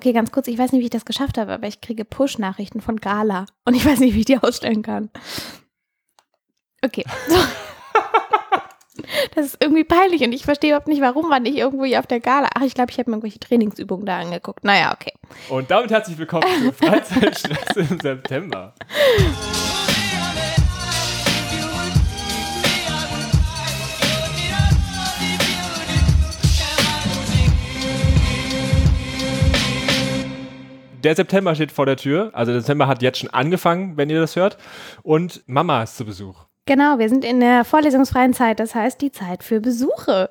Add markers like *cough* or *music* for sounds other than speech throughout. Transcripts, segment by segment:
Okay, ganz kurz, ich weiß nicht, wie ich das geschafft habe, aber ich kriege Push-Nachrichten von Gala und ich weiß nicht, wie ich die ausstellen kann. Okay. So. Das ist irgendwie peinlich und ich verstehe überhaupt nicht, warum man nicht irgendwo hier auf der Gala. Ach, ich glaube, ich habe mir irgendwelche Trainingsübungen da angeguckt. Naja, okay. Und damit herzlich willkommen zu Freizeitstress im September. Der September steht vor der Tür. Also der September hat jetzt schon angefangen, wenn ihr das hört. Und Mama ist zu Besuch. Genau, wir sind in der vorlesungsfreien Zeit, das heißt die Zeit für Besuche.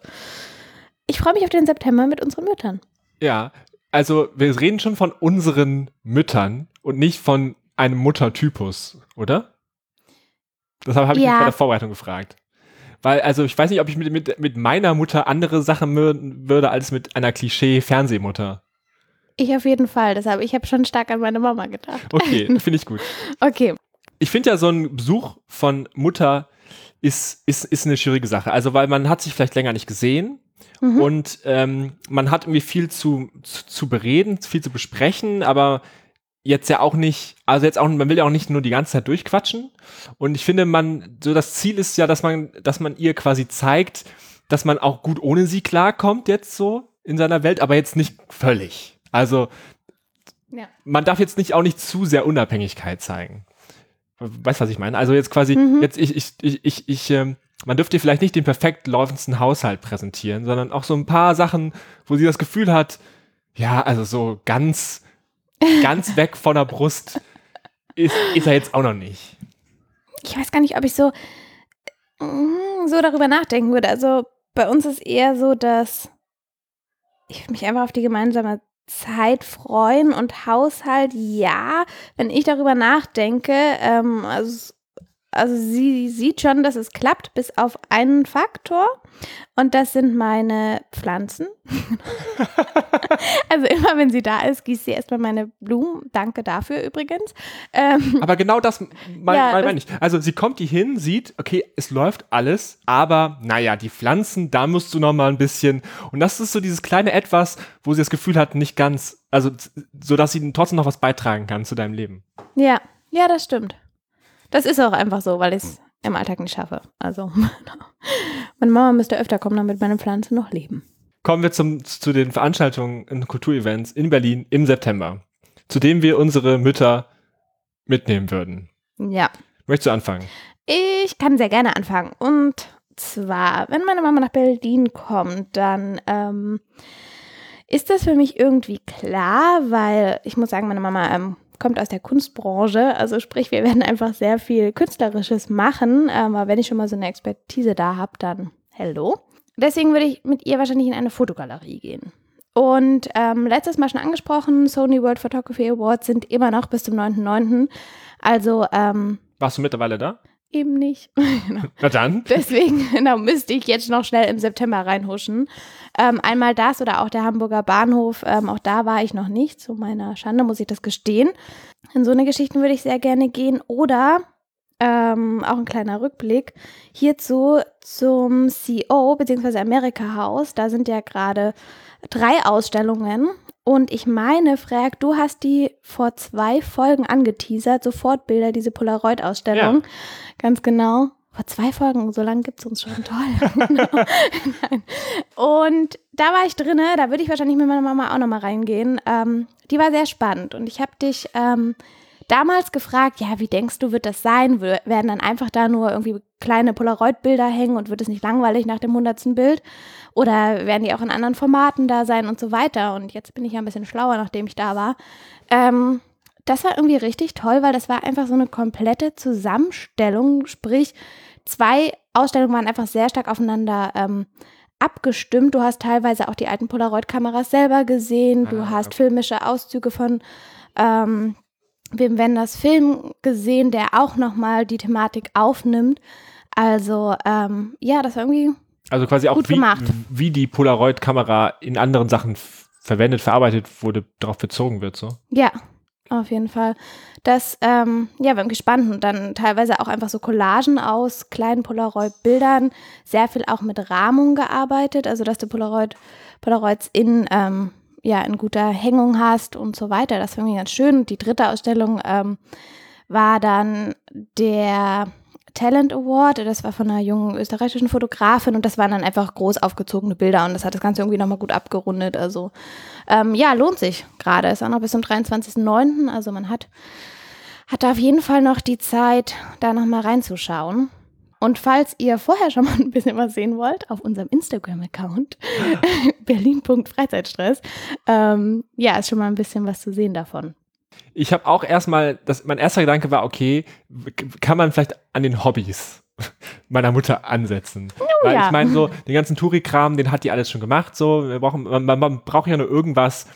Ich freue mich auf den September mit unseren Müttern. Ja, also wir reden schon von unseren Müttern und nicht von einem Muttertypus, oder? Das habe hab ich Ja. mich bei der Vorbereitung gefragt. Weil, also ich weiß nicht, ob ich mit, mit, mit meiner Mutter andere Sachen würde als mit einer Klischee-Fernsehmutter. Ich auf jeden Fall, deshalb, ich habe schon stark an meine Mama gedacht. Okay, *laughs* finde ich gut. Okay, Ich finde ja, so ein Besuch von Mutter ist, ist, ist eine schwierige Sache. Also, weil man hat sich vielleicht länger nicht gesehen Mhm. und ähm, man hat irgendwie viel zu, zu, zu bereden, viel zu besprechen, aber jetzt ja auch nicht, also jetzt auch, man will ja auch nicht nur die ganze Zeit durchquatschen. Und ich finde, man, so das Ziel ist ja, dass man, dass man ihr quasi zeigt, dass man auch gut ohne sie klarkommt jetzt so in seiner Welt, aber jetzt nicht völlig. Also, ja. man darf jetzt nicht auch nicht zu sehr Unabhängigkeit zeigen. Weißt du, was ich meine? Also jetzt quasi, Mhm. jetzt ich, ich, ich, ich, ich ähm, man dürfte vielleicht nicht den perfekt laufendsten Haushalt präsentieren, sondern auch so ein paar Sachen, wo sie das Gefühl hat, ja, also so ganz, *laughs* ganz weg von der Brust ist, ist er jetzt auch noch nicht. ich weiß gar nicht, ob ich so, mm, so darüber nachdenken würde. Also bei uns ist eher so, dass ich mich einfach auf die gemeinsame Zeit freuen und Haushalt, ja, wenn ich darüber nachdenke, ähm, also, also sie sieht schon, dass es klappt, bis auf einen Faktor. Und das sind meine Pflanzen. *laughs* also immer, wenn sie da ist, gießt sie erstmal meine Blumen. Danke dafür übrigens. Ähm, Aber genau das mein, Ja, mein ich. Also sie kommt hier hin, sieht, okay, es läuft alles, aber naja, die Pflanzen, da musst du noch mal ein bisschen. Und das ist so dieses kleine Etwas, wo sie das Gefühl hat, nicht ganz, also so dass sie trotzdem noch was beitragen kann zu deinem Leben. Ja, ja, das stimmt. Das ist auch einfach so, weil ich es im Alltag nicht schaffe. Also, *laughs* meine Mama müsste öfter kommen, damit meine Pflanzen noch leben. Kommen wir zum, zu den Veranstaltungen und Kulturevents in Berlin im September, zu denen wir unsere Mütter mitnehmen würden. Ja, Möchtest du anfangen? ich kann sehr gerne anfangen. Und zwar, wenn meine Mama nach Berlin kommt, dann ähm, ist das für mich irgendwie klar, weil ich muss sagen, meine Mama ähm, kommt aus der Kunstbranche. Also sprich, wir werden einfach sehr viel Künstlerisches machen. Ähm, aber wenn ich schon mal so eine Expertise da habe, dann hello. Deswegen würde ich mit ihr wahrscheinlich in eine Fotogalerie gehen. Und ähm, letztes Mal schon angesprochen, Sony World Photography Awards sind immer noch bis zum 9.9. Also ähm, Warst du mittlerweile da? Eben nicht. *laughs* genau. Na dann. Deswegen *laughs* genau, müsste ich jetzt noch schnell im September reinhuschen. Ähm, einmal das oder auch der Hamburger Bahnhof. Ähm, auch da war ich noch nicht. Zu meiner Schande muss ich das gestehen. In so eine Geschichten würde ich sehr gerne gehen. Oder ähm, auch ein kleiner Rückblick hierzu zum CO bzw. Amerika House. Da sind ja gerade drei Ausstellungen. Und ich meine, Frag, du hast die vor zwei Folgen angeteasert, sofort Bilder, diese Polaroid-Ausstellung. Ganz genau. Vor zwei Folgen, so lange gibt es uns schon. Toll. *laughs* Nein. Und da war ich drinne, da würde ich wahrscheinlich mit meiner Mama auch nochmal reingehen. Ähm, die war sehr spannend und ich habe dich ähm, damals gefragt, ja, wie denkst du, wird das sein? Wir- Werden dann einfach da nur irgendwie kleine Polaroid-Bilder hängen und wird es nicht langweilig nach dem hundertsten Bild? Oder werden die auch in anderen Formaten da sein und so weiter? Und jetzt bin ich ja ein bisschen schlauer, nachdem ich da war. Ähm, das war irgendwie richtig toll, weil das war einfach so eine komplette Zusammenstellung. Sprich, zwei Ausstellungen waren einfach sehr stark aufeinander ähm, abgestimmt. Du hast teilweise auch die alten Polaroid-Kameras selber gesehen. Du Ah, hast okay. filmische Auszüge von ähm, Wim Wenders Film gesehen, der auch nochmal die Thematik aufnimmt. Also, ähm, ja, das war irgendwie Also quasi auch Gut wie, gemacht. wie die Polaroid-Kamera in anderen Sachen verwendet, verarbeitet wurde, darauf bezogen wird. So. Ja, auf jeden Fall. Das, ähm, ja, wir haben gespannt und dann teilweise auch einfach so Collagen aus kleinen Polaroid-Bildern, sehr viel auch mit Rahmung gearbeitet, also dass du Polaroid, Polaroids in ähm, ja in guter Hängung hast und so weiter. Das fand ich ganz schön. Die dritte Ausstellung ähm, war dann der Talent Award. Das war von einer jungen österreichischen Fotografin und das waren dann einfach groß aufgezogene Bilder und das hat das Ganze irgendwie nochmal gut abgerundet. Also ähm, ja, lohnt sich gerade. Ist auch noch bis zum 23.09. Also man hat, hat da auf jeden Fall noch die Zeit, da nochmal reinzuschauen. Und falls ihr vorher schon mal ein bisschen was sehen wollt, auf unserem Instagram-Account, *laughs* berlin.freizeitstress, ähm, ja, ist schon mal ein bisschen was zu sehen davon. Ich habe auch erstmal, mein erster Gedanke war, okay, kann man vielleicht an den Hobbys *laughs* meiner Mutter ansetzen. Oh, Weil ja. ich meine, so den ganzen Touri-Kram, den hat die alles schon gemacht. So, wir brauchen, man, man braucht ja nur irgendwas,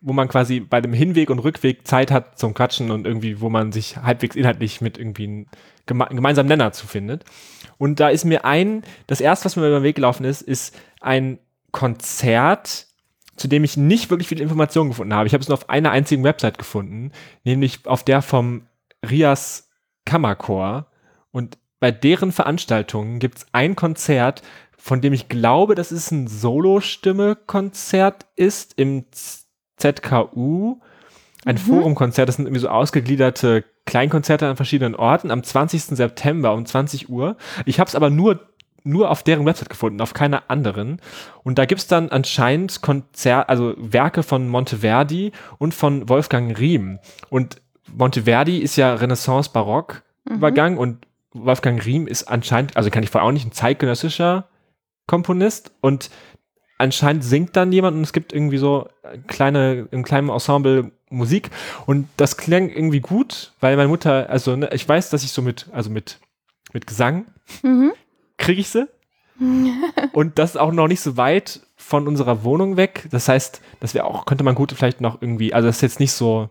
wo man quasi bei dem Hinweg und Rückweg Zeit hat zum Quatschen und irgendwie, wo man sich halbwegs inhaltlich mit irgendwie einem geme gemeinsamen Nenner zu findet. Und da ist mir ein, das erste, was mir über den Weg gelaufen ist, ist ein Konzert, zu dem ich nicht wirklich viele Informationen gefunden habe. Ich habe es nur auf einer einzigen Website gefunden, nämlich auf der vom Rias Kammerchor. Und bei deren Veranstaltungen gibt es ein Konzert, von dem ich glaube, dass es ein Solo-Stimme-Konzert ist im ZKU. Ein mhm. Forumkonzert, das sind irgendwie so ausgegliederte Kleinkonzerte an verschiedenen Orten am 20. September um 20 Uhr. Ich habe es aber nur nur auf deren Website gefunden, auf keiner anderen. Und da gibt's dann anscheinend Konzert, also Werke von Monteverdi und von Wolfgang Riem. Und Monteverdi ist ja Renaissance-Barock-Übergang mhm. und Wolfgang Riem ist anscheinend, also kann ich vorher auch nicht, ein zeitgenössischer Komponist und anscheinend singt dann jemand und es gibt irgendwie so kleine, im kleinen Ensemble Musik und das klang irgendwie gut, weil meine Mutter, also ne, ich weiß, dass ich so mit, also mit, mit Gesang mhm. kriege ich sie *laughs* und das ist auch noch nicht so weit von unserer Wohnung weg. Das heißt, das wäre auch, könnte man gut vielleicht noch irgendwie, also das ist jetzt nicht so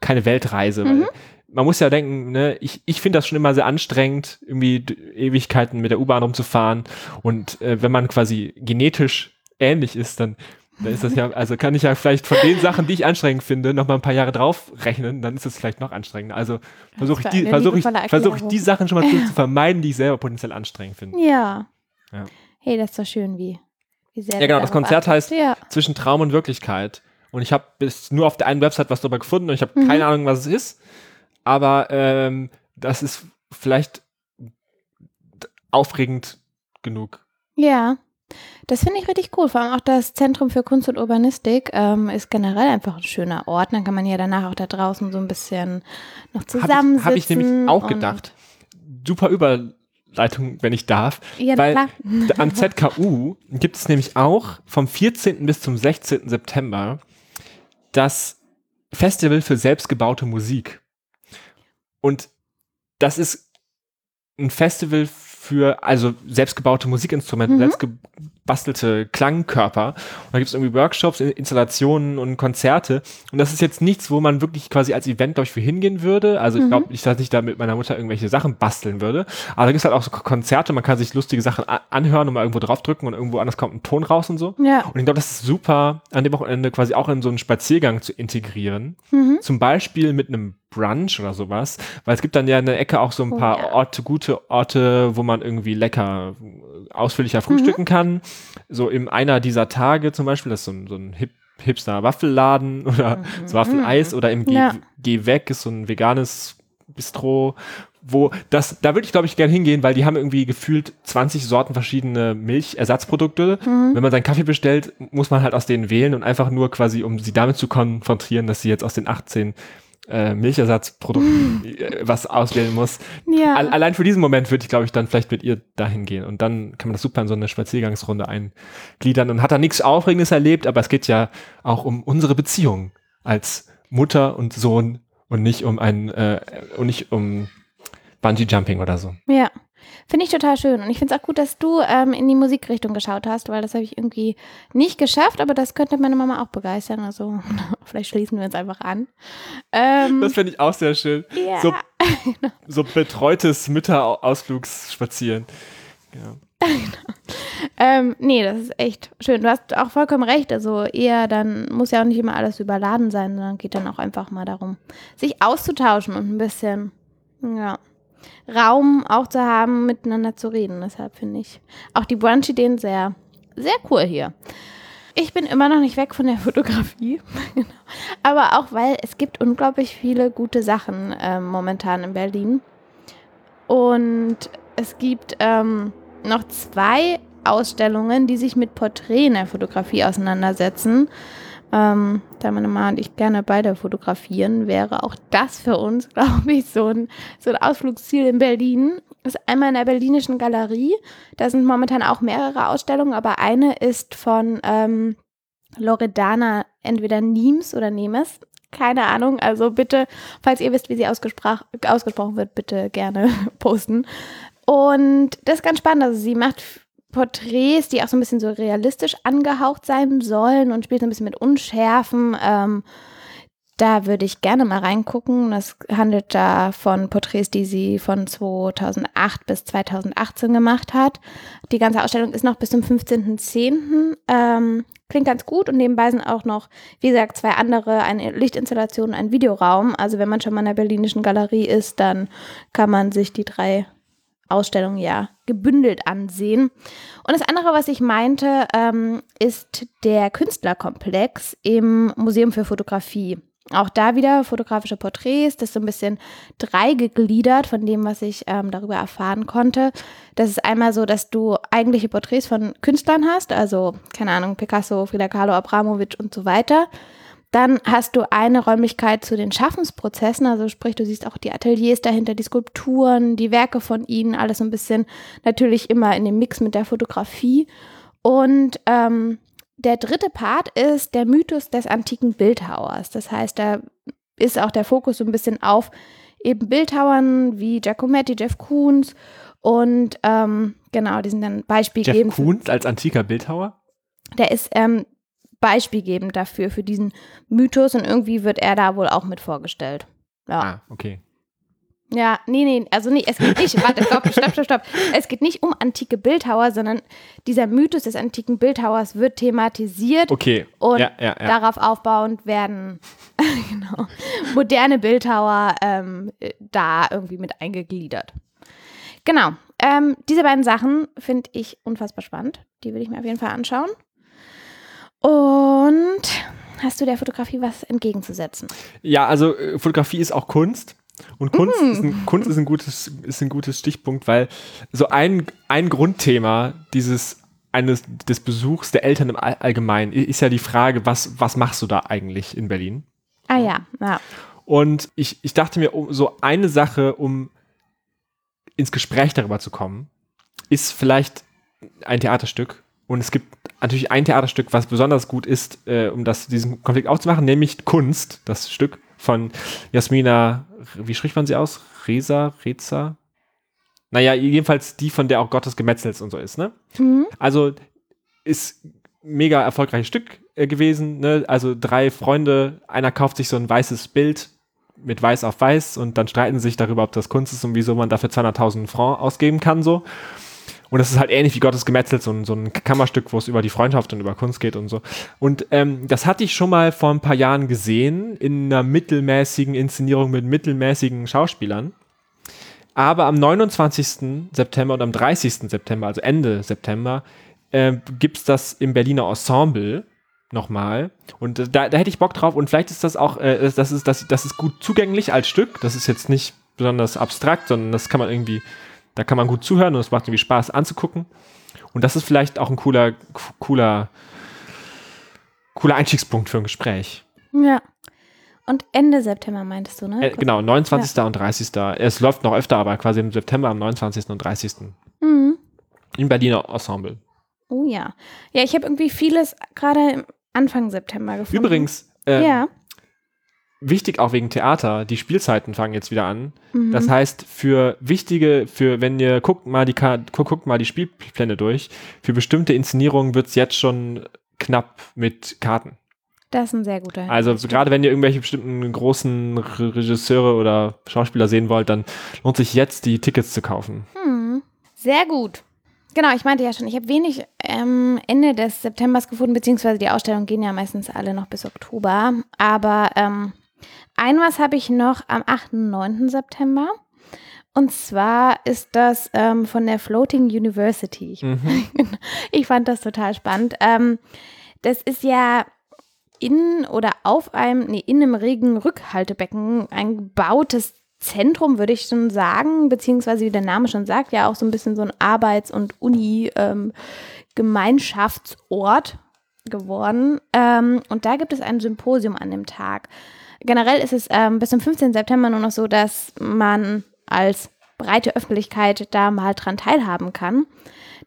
keine Weltreise, mhm. weil man muss ja denken, ne, ich, ich finde das schon immer sehr anstrengend, irgendwie Ewigkeiten mit der U-Bahn rumzufahren und äh, wenn man quasi genetisch ähnlich ist, dann dann ist das ja, also kann ich ja vielleicht von den Sachen, die ich anstrengend finde, noch mal ein paar Jahre drauf rechnen, dann ist es vielleicht noch anstrengender. Also versuche ich, die, versuch ich, versuch ich die Sachen schon mal zu, *laughs* zu, vermeiden, die ich selber potenziell anstrengend finde. Ja. ja. Hey, das ist so schön, wie, wie sehr. Ja, genau, das Konzert heißt ja. Zwischen Traum und Wirklichkeit. Und ich habe bis nur auf der einen Website was darüber gefunden und ich habe mhm. keine Ahnung, was es ist. Aber ähm, das ist vielleicht aufregend genug. Ja. Das finde ich richtig cool. Vor allem auch das Zentrum für Kunst und Urbanistik ähm, ist generell einfach ein schöner Ort. Dann kann man ja danach auch da draußen so ein bisschen noch zusammensitzen. Habe ich, hab ich nämlich auch gedacht. Super Überleitung, wenn ich darf. Ja, weil klar. *laughs* am ZKU gibt es nämlich auch vom 14. bis zum 16. September das Festival für selbstgebaute Musik. Und das ist ein Festival für also selbstgebaute Musikinstrumente, mhm. Selbstgebastelte Klangkörper. Und da gibt es irgendwie Workshops, Installationen und Konzerte. Und das ist jetzt nichts, wo man wirklich quasi als Event, glaube ich, für hingehen würde. Also ich glaube mhm. nicht, dass ich da mit meiner Mutter irgendwelche Sachen basteln würde. Aber da gibt es halt auch so Konzerte, man kann sich lustige Sachen anhören und mal irgendwo draufdrücken und irgendwo anders kommt ein Ton raus und so. Ja. Und ich glaube, das ist super, an dem Wochenende quasi auch in so einen Spaziergang zu integrieren. Mhm. Zum Beispiel mit einem Brunch oder sowas, weil es gibt dann ja in der Ecke auch so ein oh, paar. Orte, gute Orte, wo man irgendwie lecker äh, ausführlicher frühstücken mhm. kann. So in einer dieser Tage zum Beispiel, das ist so ein, so ein Hip Hipster Waffelladen *laughs* oder mhm. so Waffeleis mhm. oder im Geh, ja. Geh weg ist so ein veganes Bistro, wo das, da würde ich glaube ich gerne hingehen, weil die haben irgendwie gefühlt 20 Sorten verschiedene Milchersatzprodukte. Mhm. Wenn man seinen Kaffee bestellt, muss man halt aus denen wählen und einfach nur quasi, um sie damit zu konfrontieren, dass sie jetzt aus den 18 äh, Milchersatzprodukten äh, was auswählen muss. Ja. Allein für diesen Moment würde ich, glaube ich, dann vielleicht mit ihr dahin gehen. Und dann kann man das super in so eine Spaziergangsrunde eingliedern und hat da nichts Aufregendes erlebt, aber es geht ja auch um unsere Beziehung als Mutter und Sohn und nicht um ein äh, und nicht um Bungee Jumping oder so. Ja. Finde ich total schön. Und ich finde es auch gut, dass du ähm, in die Musikrichtung geschaut hast, weil das habe ich irgendwie nicht geschafft, aber das könnte meine Mama auch begeistern. Also *laughs* vielleicht schließen wir uns einfach an. Ähm, das finde ich auch sehr schön. Yeah. So, *laughs* so betreutes Mütterausflugsspazieren. Ja. *laughs* ähm, nee, das ist echt schön. Du hast auch vollkommen recht. Also eher dann muss ja auch nicht immer alles überladen sein, sondern geht dann auch einfach mal darum, sich auszutauschen und ein bisschen, ja. Raum auch zu haben, miteinander zu reden. Deshalb finde ich auch die Brunch-Ideen sehr, sehr cool hier. Ich bin immer noch nicht weg von der *laughs* Fotografie. Aber auch, weil es gibt unglaublich viele gute Sachen ähm, momentan in Berlin. Und es gibt ähm, noch zwei Ausstellungen, die sich mit Porträt in der Fotografie auseinandersetzen. Ähm, da meine Mama und ich gerne beide fotografieren, wäre auch das für uns, *laughs* glaube ich, so ein, so ein Ausflugsziel in Berlin. Das ist einmal in der Berlinischen Galerie. Da sind momentan auch mehrere Ausstellungen, aber eine ist von ähm, Loredana, entweder Niems oder Nemes. Keine Ahnung. Also bitte, falls ihr wisst, wie sie ausgesprochen wird, bitte gerne *laughs* posten. Und das ist ganz spannend. Also sie macht Porträts, die auch so ein bisschen so realistisch angehaucht sein sollen und spielt so ein bisschen mit Unschärfen. Ähm, da würde ich gerne mal reingucken. Das handelt da von Porträts, die sie von 2008 bis 2018 gemacht hat. Die ganze Ausstellung ist noch bis zum 15.10. Ähm, klingt ganz gut und nebenbei sind auch noch, wie gesagt, zwei andere, eine Lichtinstallation und ein Videoraum. Also wenn man schon mal in der Berlinischen Galerie ist, dann kann man sich die drei Ausstellung ja gebündelt ansehen. Und das andere, was ich meinte, ähm, ist der Künstlerkomplex im Museum für Fotografie. Auch da wieder fotografische Porträts, das ist so ein bisschen dreigegliedert von dem, was ich ähm, darüber erfahren konnte. Das ist einmal so, dass du eigentliche Porträts von Künstlern hast, also keine Ahnung, Picasso, Frida Kahlo, Abramovic und so weiter. Dann hast du eine Räumlichkeit zu den Schaffensprozessen, also sprich, du siehst auch die Ateliers dahinter, die Skulpturen, die Werke von ihnen, alles so ein bisschen natürlich immer in dem Mix mit der Fotografie. Und ähm, der dritte Part ist der Mythos des antiken Bildhauers. Das heißt, da ist auch der Fokus so ein bisschen auf eben Bildhauern wie Giacometti, Jeff Koons und ähm, genau, die sind dann beispielgebend. Jeff Koons als antiker Bildhauer? Der ist ähm, beispielgebend dafür, für diesen Mythos und irgendwie wird er da wohl auch mit vorgestellt. Ja. Ah, okay. Ja, nee, nee, also nee, es geht nicht, warte, stopp, stopp, stopp, stopp. Es geht nicht um antike Bildhauer, sondern dieser Mythos des antiken Bildhauers wird thematisiert. Okay. Und ja, ja, ja. darauf aufbauend werden *laughs* genau, moderne Bildhauer ähm, da irgendwie mit eingegliedert. Genau. Ähm, diese beiden Sachen finde ich unfassbar spannend. Die will ich mir auf jeden Fall anschauen. Und hast du der Fotografie was entgegenzusetzen? Ja, also äh, Fotografie ist auch Kunst. Und Kunst, mm. ist, ein, Kunst ist, ein gutes, ist ein gutes Stichpunkt, weil so ein, ein Grundthema dieses eines des Besuchs der Eltern im Allgemeinen ist ja die Frage, was, was machst du da eigentlich in Berlin? Ah ja, ja. Und ich, ich dachte mir, um so eine Sache, um ins Gespräch darüber zu kommen, ist vielleicht ein Theaterstück. Und es gibt natürlich ein Theaterstück, was besonders gut ist, äh, um das, diesen Konflikt aufzumachen, nämlich Kunst, das Stück von Jasmina, wie spricht man sie aus? Reza, Reza? Naja, jedenfalls die, von der auch Gottes Gemetzels und so ist, ne? Mhm. Also ist mega erfolgreiches Stück äh, gewesen, ne? Also drei Freunde, einer kauft sich so ein weißes Bild mit weiß auf weiß und dann streiten sie sich darüber, ob das Kunst ist und wieso man dafür 200.000 Franc ausgeben kann, so. Und das ist halt ähnlich wie Gottes Gemetzelt, so ein, so ein Kammerstück, wo es über die Freundschaft und über Kunst geht und so. Und ähm, das hatte ich schon mal vor ein paar Jahren gesehen, in einer mittelmäßigen Inszenierung mit mittelmäßigen Schauspielern. Aber am 29. September und am 30. September, also Ende September, äh, gibt es das im Berliner Ensemble nochmal. Und da, da hätte ich Bock drauf. Und vielleicht ist das auch, äh, das, ist, das, das ist gut zugänglich als Stück. Das ist jetzt nicht besonders abstrakt, sondern das kann man irgendwie da kann man gut zuhören und es macht irgendwie Spaß anzugucken. Und das ist vielleicht auch ein cooler, cooler, cooler Einstiegspunkt für ein Gespräch. Ja. Und Ende September meintest du, ne? Äh, genau, 29. Ja. und 30. Es läuft noch öfter, aber quasi im September am 29. und 30. Mhm. Im Berliner Ensemble. Oh ja. Ja, ich habe irgendwie vieles gerade Anfang September gefunden. Übrigens, äh, ja wichtig auch wegen Theater, die Spielzeiten fangen jetzt wieder an. Mhm. Das heißt, für wichtige, für wenn ihr guckt mal die guckt mal die Spielpläne durch, für bestimmte Inszenierungen wird es jetzt schon knapp mit Karten. Das ist ein sehr guter. Also so gerade wenn ihr irgendwelche bestimmten großen Regisseure oder Schauspieler sehen wollt, dann lohnt sich jetzt die Tickets zu kaufen. Hm. Sehr gut. Genau, ich meinte ja schon, ich habe wenig ähm, Ende des Septembers gefunden, beziehungsweise die Ausstellungen gehen ja meistens alle noch bis Oktober. Aber ähm, ein was habe ich noch am 8. und 9. September. Und zwar ist das ähm, von der Floating University. Ich, mhm. *laughs* ich, fand das total spannend. Ähm, Das ist ja in oder auf einem, nee, in einem regen Rückhaltebecken ein gebautes Zentrum, würde ich schon sagen, beziehungsweise wie der Name schon sagt, ja auch so ein bisschen so ein Arbeits- und Uni-Gemeinschaftsort ähm, geworden. Ähm, und da gibt es ein Symposium an dem Tag. Generell ist es ähm, bis zum 15. September nur noch so, dass man als breite Öffentlichkeit da mal dran teilhaben kann.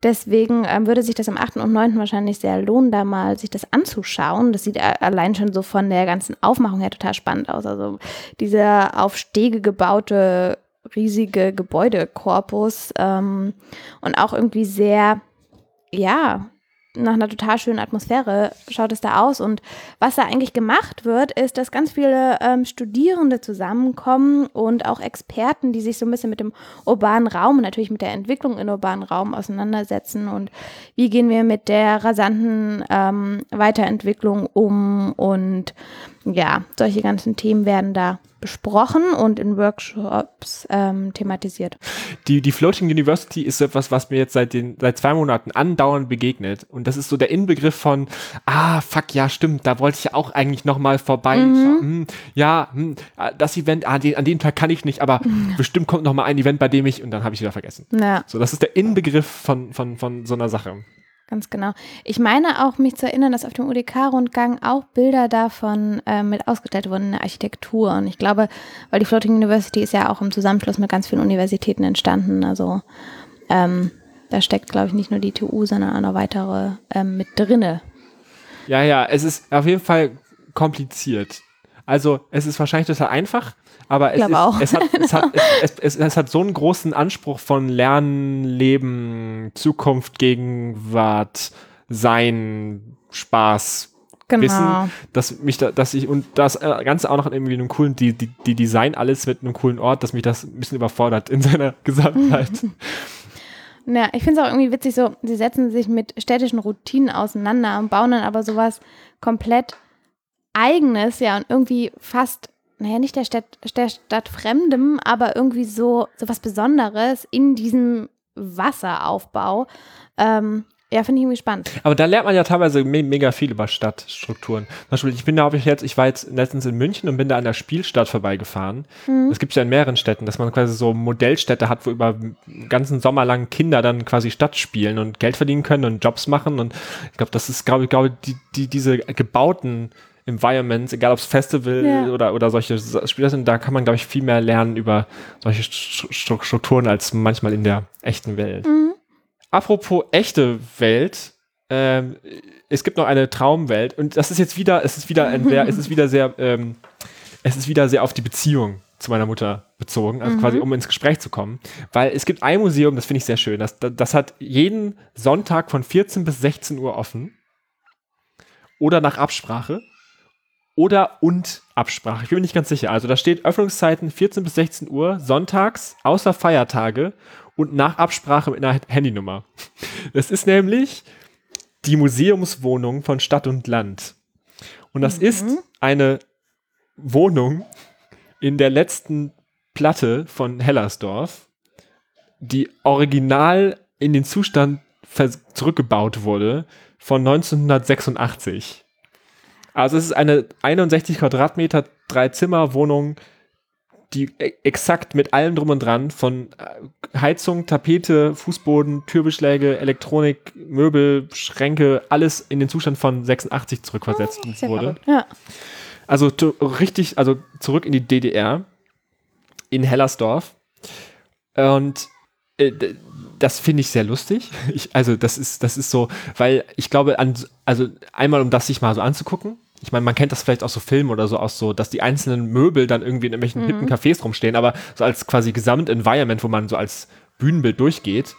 Deswegen ähm, würde sich das am 8. und 9. wahrscheinlich sehr lohnen, da mal sich das anzuschauen. Das sieht allein schon so von der ganzen Aufmachung her total spannend aus. Also dieser auf Stege gebaute riesige Gebäudekorpus ähm, und auch irgendwie sehr, ja, nach einer total schönen Atmosphäre schaut es da aus. Und was da eigentlich gemacht wird, ist, dass ganz viele ähm, Studierende zusammenkommen und auch Experten, die sich so ein bisschen mit dem urbanen Raum und natürlich mit der Entwicklung in urbanen Raum auseinandersetzen. Und wie gehen wir mit der rasanten ähm, Weiterentwicklung um? Und ja, solche ganzen Themen werden da besprochen und in Workshops ähm, thematisiert. Die, die Floating University ist etwas, was mir jetzt seit, den, seit zwei Monaten andauernd begegnet. Und das ist so der Inbegriff von, ah, fuck, ja, stimmt, da wollte ich ja auch eigentlich nochmal vorbei. Mhm. Hm, ja, hm, das Event, ah, den, an dem Tag kann ich nicht, aber mhm. *laughs* bestimmt kommt nochmal ein Event, bei dem ich, und dann habe ich wieder vergessen. Ja. So, das ist der Inbegriff von, von, von so einer Sache. Ganz genau. Ich meine auch, mich zu erinnern, dass auf dem UDK-Rundgang auch Bilder davon äh, mit ausgestellt wurden in der Architektur. Und ich glaube, weil die Floating University ist ja auch im Zusammenschluss mit ganz vielen Universitäten entstanden. Also ähm, da steckt, glaube ich, nicht nur die TU, sondern auch noch weitere ähm, mit drinne. Ja, ja, es ist auf jeden Fall kompliziert. Also es ist wahrscheinlich total einfach, aber es, ist, *laughs* es, hat, es, hat, es, es, hat so einen großen Anspruch von Lernen, Leben, Zukunft, Gegenwart, Sein, Spaß, genau. Wissen, dass mich da, dass ich und das äh, Ganze auch noch irgendwie einem coolen, die, die, die Design alles mit einem coolen Ort, dass mich das ein bisschen überfordert in seiner *laughs* Gesamtheit. *laughs* Ja, ich finde es auch irgendwie witzig, so, sie setzen sich mit städtischen Routinen auseinander und bauen dann aber sowas komplett Eigenes, ja, und irgendwie fast, naja, nicht der Stadt, der Stadt Fremdem, aber irgendwie so, so was Besonderes in diesem Wasseraufbau. Ähm, ja, finde ich irgendwie spannend. Aber da lernt man ja teilweise me mega viel über Stadtstrukturen. Zum Beispiel, ich bin da ich jetzt, ich war jetzt letztens in München und bin da an der Spielstadt vorbeigefahren. Mhm. Das gibt es ja in mehreren Städten, dass man quasi so Modellstädte hat, wo über einen ganzen Sommer lang Kinder dann quasi Stadt spielen und Geld verdienen können und Jobs machen. Und ich glaube, das ist, glaube ich, glaube, die, die, diese gebauten Environments, egal ob es Festival ja. oder, oder solche Spiele sind, da kann man, glaube ich, viel mehr lernen über solche Strukturen als manchmal in der echten Welt. Mhm. Apropos echte Welt, ähm, es gibt noch eine Traumwelt und das ist jetzt wieder, es ist wieder ein sehr, es ist wieder sehr, ähm, es ist wieder sehr auf die Beziehung zu meiner Mutter bezogen, also mhm. quasi um ins Gespräch zu kommen, weil es gibt ein Museum, das finde ich sehr schön, das, das hat jeden Sonntag von 14 bis 16 Uhr offen oder nach Absprache oder und Absprache. Ich bin mir nicht ganz sicher. Also da steht Öffnungszeiten 14 bis 16 Uhr, sonntags, außer Feiertage und nach Absprache mit einer Handynummer. Das ist nämlich die Museumswohnung von Stadt und Land. Und das mhm. ist eine Wohnung in der letzten Platte von Hellersdorf, die original in den Zustand zurückgebaut wurde von 1986. Also es ist eine 61 Quadratmeter, drei Zimmer Wohnung, die e-, exakt mit allem drum und dran von äh, Heizung, Tapete, Fußboden, Türbeschläge, Elektronik, Möbel, Schränke, alles in den Zustand von 86 zurückversetzt oh, wurde. Ja. Also richtig, also zurück in die DDR, in Hellersdorf. Und äh, das finde ich sehr lustig. *laughs* Ich, also das ist, das ist so, weil ich glaube, an, also einmal um das sich mal so anzugucken, ich meine, man kennt das vielleicht aus so Filmen oder so aus so, dass die einzelnen Möbel dann irgendwie in irgendwelchen mhm. hippen Cafés rumstehen, aber so als quasi Gesamtenvironment, wo man so als Bühnenbild durchgeht.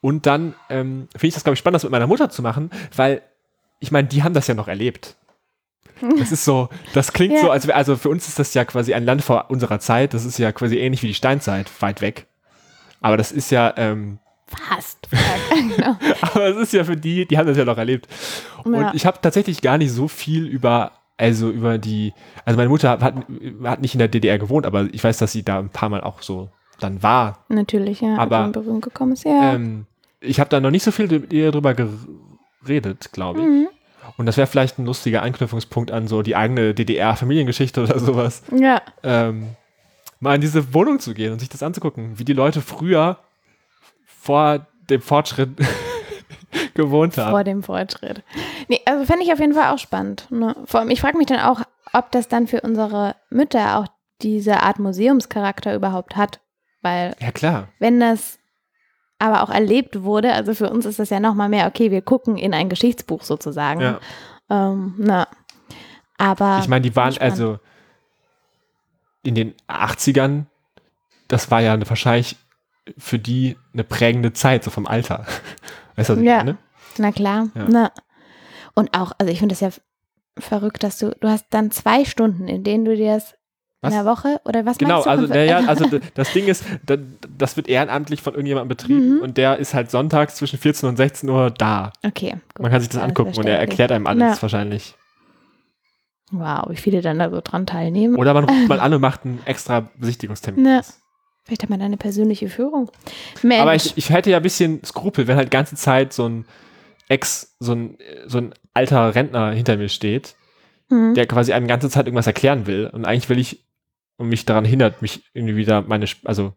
Und dann ähm, finde ich das, glaube ich, spannend, das mit meiner Mutter zu machen, weil ich meine, die haben das ja noch erlebt. Das ist so, das *laughs* klingt ja. so, als wäre, also für uns ist das ja quasi ein Land vor unserer Zeit. Das ist ja quasi ähnlich wie die Steinzeit, weit weg. Aber das ist ja, ähm, Fast. *laughs* genau. Aber es ist ja für die, die haben das ja noch erlebt. Und ja. ich habe tatsächlich gar nicht so viel über, also über die, also meine Mutter hat, hat nicht in der DDR gewohnt, aber ich weiß, dass sie da ein paar Mal auch so dann war. Natürlich, ja. Aber in Berührung gekommen ist, ja. Ähm, ich habe da noch nicht so viel darüber geredet, glaube ich. Mhm. Und das wäre vielleicht ein lustiger Anknüpfungspunkt an so die eigene DDR-Familiengeschichte oder sowas. Ja. Ähm, mal in diese Wohnung zu gehen und sich das anzugucken, wie die Leute früher vor dem Fortschritt *laughs* gewohnt haben. Vor dem Fortschritt. Nee, also fände ich auf jeden Fall auch spannend. Ne? Vor allem, ich frage mich dann auch, ob das dann für unsere Mütter auch diese Art Museumscharakter überhaupt hat. Weil, ja, klar. wenn das aber auch erlebt wurde, also für uns ist das ja nochmal mehr, okay, wir gucken in ein Geschichtsbuch sozusagen. Ja. Ähm, na. Aber. Ich meine, die waren spannend. also in den 80ern, das war ja eine, wahrscheinlich für die eine prägende Zeit, so vom Alter. *laughs* Weißt du, was ich Ja. meine? Na klar. Ja. Na. Und auch, also ich finde das ja verrückt, dass du, du hast dann zwei Stunden, in denen du dir das Was? in der Woche oder was Genau, meinst du? also, Konfer- der, ja, *laughs* also das Ding ist, da- das wird ehrenamtlich von irgendjemandem betrieben Mhm. und der ist halt sonntags zwischen 14 und 16 Uhr da. Okay, gut. Man kann sich das angucken und er erklärt einem alles Ja. wahrscheinlich. Wow, wie viele dann da so dran teilnehmen. Oder man ruft *laughs* mal an und macht einen extra Besichtigungstermin. Na, vielleicht hat man da eine persönliche Führung. Mensch. Aber ich, ich hätte ja ein bisschen Skrupel, wenn halt die ganze Zeit so ein Ex, so ein, so ein alter Rentner hinter mir steht, Mhm. der quasi einem die ganze Zeit irgendwas erklären will. Und eigentlich will ich und mich daran hindert, mich irgendwie wieder meine, also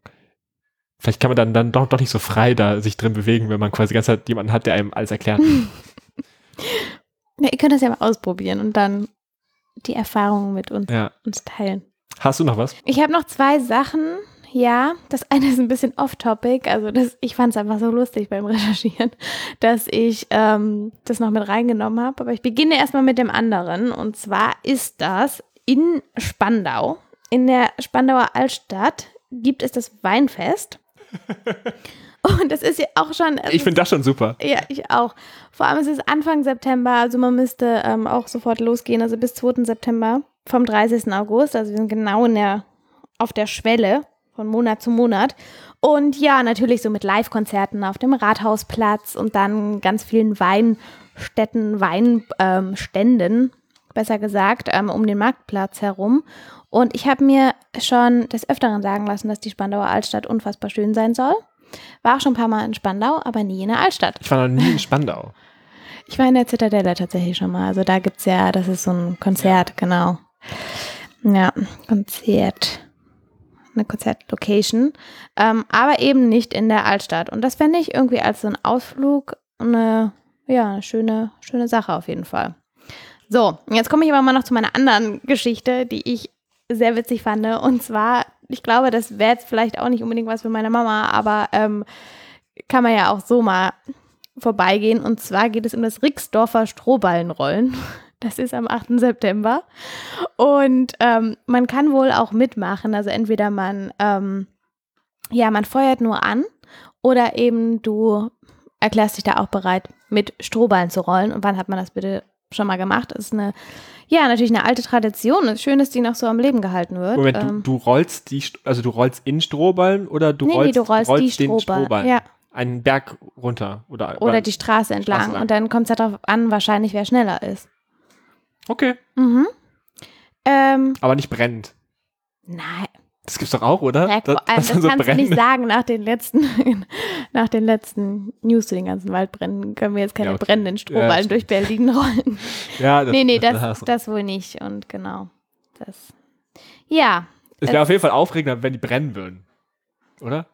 vielleicht kann man dann, dann doch, doch nicht so frei da sich drin bewegen, wenn man quasi die ganze Zeit jemanden hat, der einem alles erklärt. *laughs* ja, ihr könnt das ja mal ausprobieren und dann die Erfahrungen mit uns, ja. uns teilen. Hast du noch was? Ich habe noch zwei Sachen. Ja, das eine ist ein bisschen off-topic. Also das, ich fand es einfach so lustig beim Recherchieren, *laughs* dass ich ähm, das noch mit reingenommen habe. Aber ich beginne erstmal mit dem anderen. Und zwar ist das in Spandau. In der Spandauer Altstadt gibt es das Weinfest. *laughs* Und das ist ja auch schon. Ich finde das schon super. Ja, ich auch. Vor allem ist es Anfang September, also man müsste ähm, auch sofort losgehen, also bis 2. September vom 30. August. Also wir sind genau in der, auf der Schwelle von Monat zu Monat. Und ja, natürlich so mit Live-Konzerten auf dem Rathausplatz und dann ganz vielen Weinstätten, Weinständen, besser gesagt, ähm, um den Marktplatz herum. Und ich habe mir schon des Öfteren sagen lassen, dass die Spandauer Altstadt unfassbar schön sein soll. War auch schon ein paar Mal in Spandau, aber nie in der Altstadt. Ich war noch nie in Spandau. *laughs* Ich war in der Zitadelle tatsächlich schon mal. Also da gibt es ja, das ist so ein Konzert, genau. Ja, Konzert. Eine Konzertlocation. Ähm, aber eben nicht in der Altstadt. Und das fände ich irgendwie als so ein Ausflug eine, ja, eine schöne, schöne Sache auf jeden Fall. So, jetzt komme ich aber mal noch zu meiner anderen Geschichte, die ich sehr witzig fand. Und zwar, ich glaube, das wäre jetzt vielleicht auch nicht unbedingt was für meine Mama, aber ähm, kann man ja auch so mal vorbeigehen. Und zwar geht es um das Rixdorfer Strohballenrollen. Das ist am 8. September. Und ähm, man kann wohl auch mitmachen. Also entweder man, ähm, ja, man feuert nur an oder eben du erklärst dich da auch bereit, mit Strohballen zu rollen. Und wann hat man das bitte schon mal gemacht? Das ist eine, ja, natürlich eine alte Tradition. Es ist schön, dass die noch so am Leben gehalten wird. Moment, Ähm, du, du rollst die, also du rollst in Strohballen oder du nee, rollst, nee, du rollst, die den Strohballen. Ja. einen Berg runter oder Oder die Straße entlang. lang. Und dann kommt es halt darauf an, wahrscheinlich, wer schneller ist. Okay, Mhm. Ähm, aber nicht brennend. nein, Das gibt's doch auch, oder? Ja, Das- das, das das so kannst du nicht sagen nach den letzten, *laughs* nach den letzten News zu den ganzen Waldbränden. Können wir jetzt keine Ja, okay. brennenden Ja, Strohballen stimmt. durch Berlin rollen. *laughs* Ja, das, nee, nee, das, das wohl nicht. Und genau, das. Ja, Es wäre auf jeden Fall aufregender, wenn die brennen würden. Oder?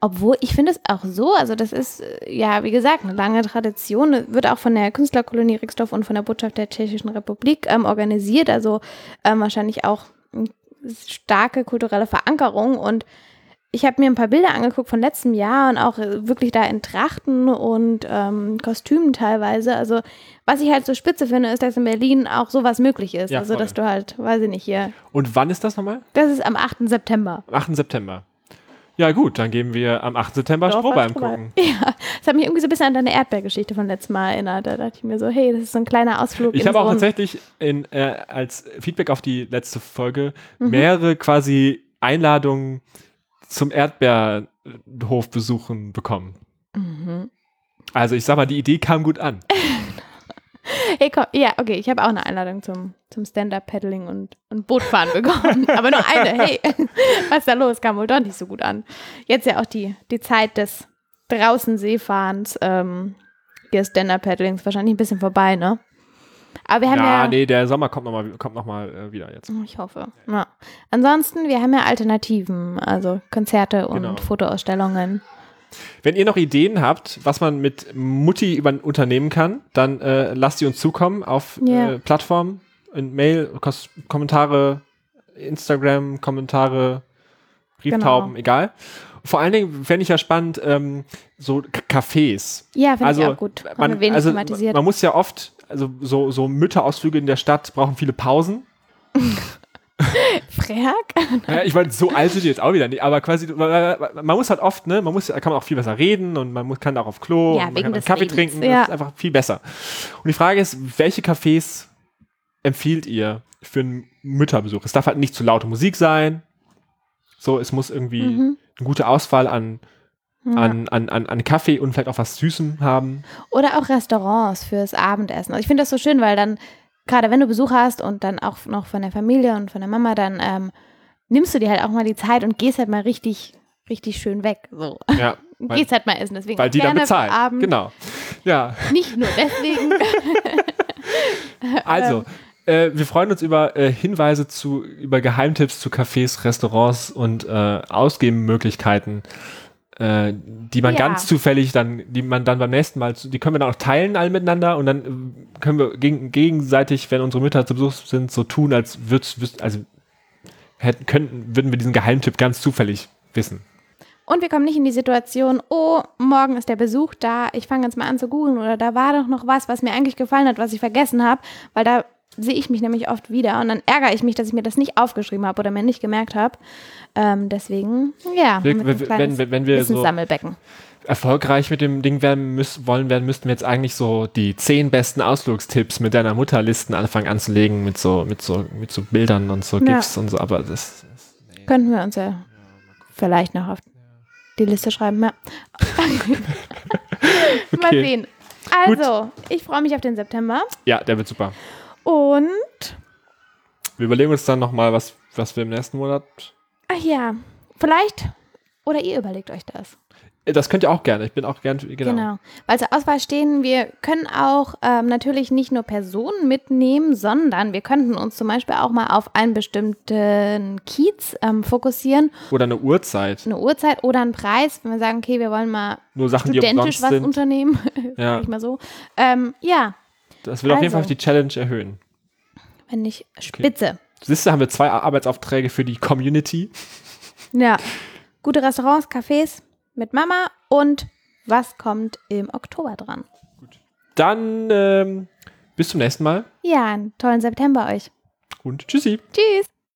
Obwohl ich finde es auch so, also das ist äh, ja, wie gesagt, eine lange Tradition, wird auch von der Künstlerkolonie Rixdorf und von der Botschaft der Tschechischen Republik ähm, organisiert, also ähm, wahrscheinlich auch eine starke kulturelle Verankerung und ich habe mir ein paar Bilder angeguckt von letztem Jahr und auch äh, wirklich da in Trachten und ähm, Kostümen teilweise. Also was ich halt so spitze finde, ist, dass in Berlin auch sowas möglich ist. Ja, also voll. dass du halt, weiß ich nicht, hier. Und wann ist das nochmal? Das ist am 8. September. Am 8. September. Ja, gut, dann gehen wir am 8. September Dorf gucken. *laughs* Ja, das hat mich irgendwie so ein bisschen an deine Erdbeergeschichte von letztem Mal erinnert. Da dachte ich mir so, hey, das ist so ein kleiner Ausflug. Ich habe auch tatsächlich in, äh, als Feedback auf die letzte Folge Mhm. mehrere quasi Einladungen zum Erdbeerhofbesuchen bekommen. Mhm. Also ich sag mal, die Idee kam gut an. *laughs* Hey, komm, ja, okay, ich habe auch eine Einladung zum, zum Stand-Up-Paddling und, und Bootfahren bekommen. *laughs* Aber nur eine, hey, *laughs* was ist da los? Kam wohl doch nicht so gut an. Jetzt ja auch die, die Zeit des draußen Seefahrens, ähm, des Stand-Up-Paddlings wahrscheinlich ein bisschen vorbei, ne? Aber wir haben ja, ja, nee, der Sommer kommt nochmal kommt noch mal, äh, wieder jetzt. ich hoffe. Ja. Ansonsten, wir haben ja Alternativen, also Konzerte und Genau. Fotoausstellungen. Wenn ihr noch Ideen habt, was man mit Mutti über unternehmen kann, dann äh, lasst sie uns zukommen auf Ja. äh, Plattformen, in Mail, Kos Kommentare, Instagram, Kommentare, Brieftauben, Genau. egal. Vor allen Dingen fände ich ja spannend, ähm, so K Cafés. Ja, finde Also, ich auch gut. Haben Man, wenig also thematisiert. man muss ja oft, also so, so Mütterausflüge in der Stadt brauchen viele Pausen. *laughs* Frag? Ja, ich meine, so alt sind die jetzt auch wieder nicht, aber quasi, man, man muss halt oft, ne, man muss, kann man auch viel besser reden und man muss, kann auch auf Klo, Ja, und man wegen kann Kaffee Redens, trinken, ja. das ist einfach viel besser. Und die Frage ist, welche Cafés empfiehlt ihr für einen Mütterbesuch? Es darf halt nicht zu laute Musik sein, so, es muss irgendwie Mhm. eine gute Auswahl an, Ja. an, an, an, an Kaffee und vielleicht auch was Süßem haben. Oder auch Restaurants fürs Abendessen. Also ich finde das so schön, weil dann, gerade wenn du Besuch hast und dann auch noch von der Familie und von der Mama, dann ähm, nimmst du dir halt auch mal die Zeit und gehst halt mal richtig, richtig schön weg. So. Ja, *laughs* weil, gehst halt mal essen. Deswegen weil die dann bezahlen. Abend. Genau. Ja, Nicht nur deswegen. *laughs* Also, äh, wir freuen uns über äh, Hinweise zu, über Geheimtipps zu Cafés, Restaurants und äh, Ausgehmöglichkeiten, äh, die man Ja. ganz zufällig dann, die man dann beim nächsten Mal, die können wir dann auch teilen alle miteinander und dann äh, können wir gegen, gegenseitig, wenn unsere Mütter zu Besuch sind, so tun, als würd's, also hätten, könnten, würden wir diesen Geheimtipp ganz zufällig wissen. Und wir kommen nicht in die Situation, oh, morgen ist der Besuch da, ich fange jetzt mal an zu googeln oder da war doch noch was, was mir eigentlich gefallen hat, was ich vergessen habe, weil da sehe ich mich nämlich oft wieder und dann ärgere ich mich, dass ich mir das nicht aufgeschrieben habe oder mir nicht gemerkt habe. Ähm, deswegen, ja, Wir- wenn- wenn wir so- Wissenssammelbecken. erfolgreich mit dem Ding werden müssen, wollen werden, müssten wir jetzt eigentlich so die zehn besten Ausflugstipps mit deiner Mutterlisten anfangen anzulegen, mit so, mit so, mit so Bildern und so Ja. GIFs und so, aber das, Könnten wir uns ja vielleicht noch auf die Liste schreiben, ja. *laughs* Mal Okay. sehen. Also, ich freue mich auf den September ja, der wird super. Und, Wir überlegen uns dann nochmal, was, was wir im nächsten Monat, ach ja, vielleicht, oder ihr überlegt euch das. Äh, das könnt ihr auch gerne, ich bin auch gern, genau. Genau. Weil zur Auswahl stehen, wir können auch ähm, natürlich nicht nur Personen mitnehmen, sondern wir könnten uns zum Beispiel auch mal auf einen bestimmten Kiez ähm, fokussieren, Oder eine Uhrzeit, eine Uhrzeit oder einen Preis, wenn wir sagen, okay, wir wollen mal nur Sachen, studentisch was sind. unternehmen, Ja, *laughs* ich mal so. Ähm, ja, das wird auf jeden Fall Also. die Challenge erhöhen. wenn ich spitze. Siehst du, haben wir zwei Arbeitsaufträge für die Community. Ja. Gute Restaurants, Cafés mit Mama und was kommt im Oktober dran? Dann ähm, bis zum nächsten Mal Ja, einen tollen September euch. und tschüssi. Tschüss.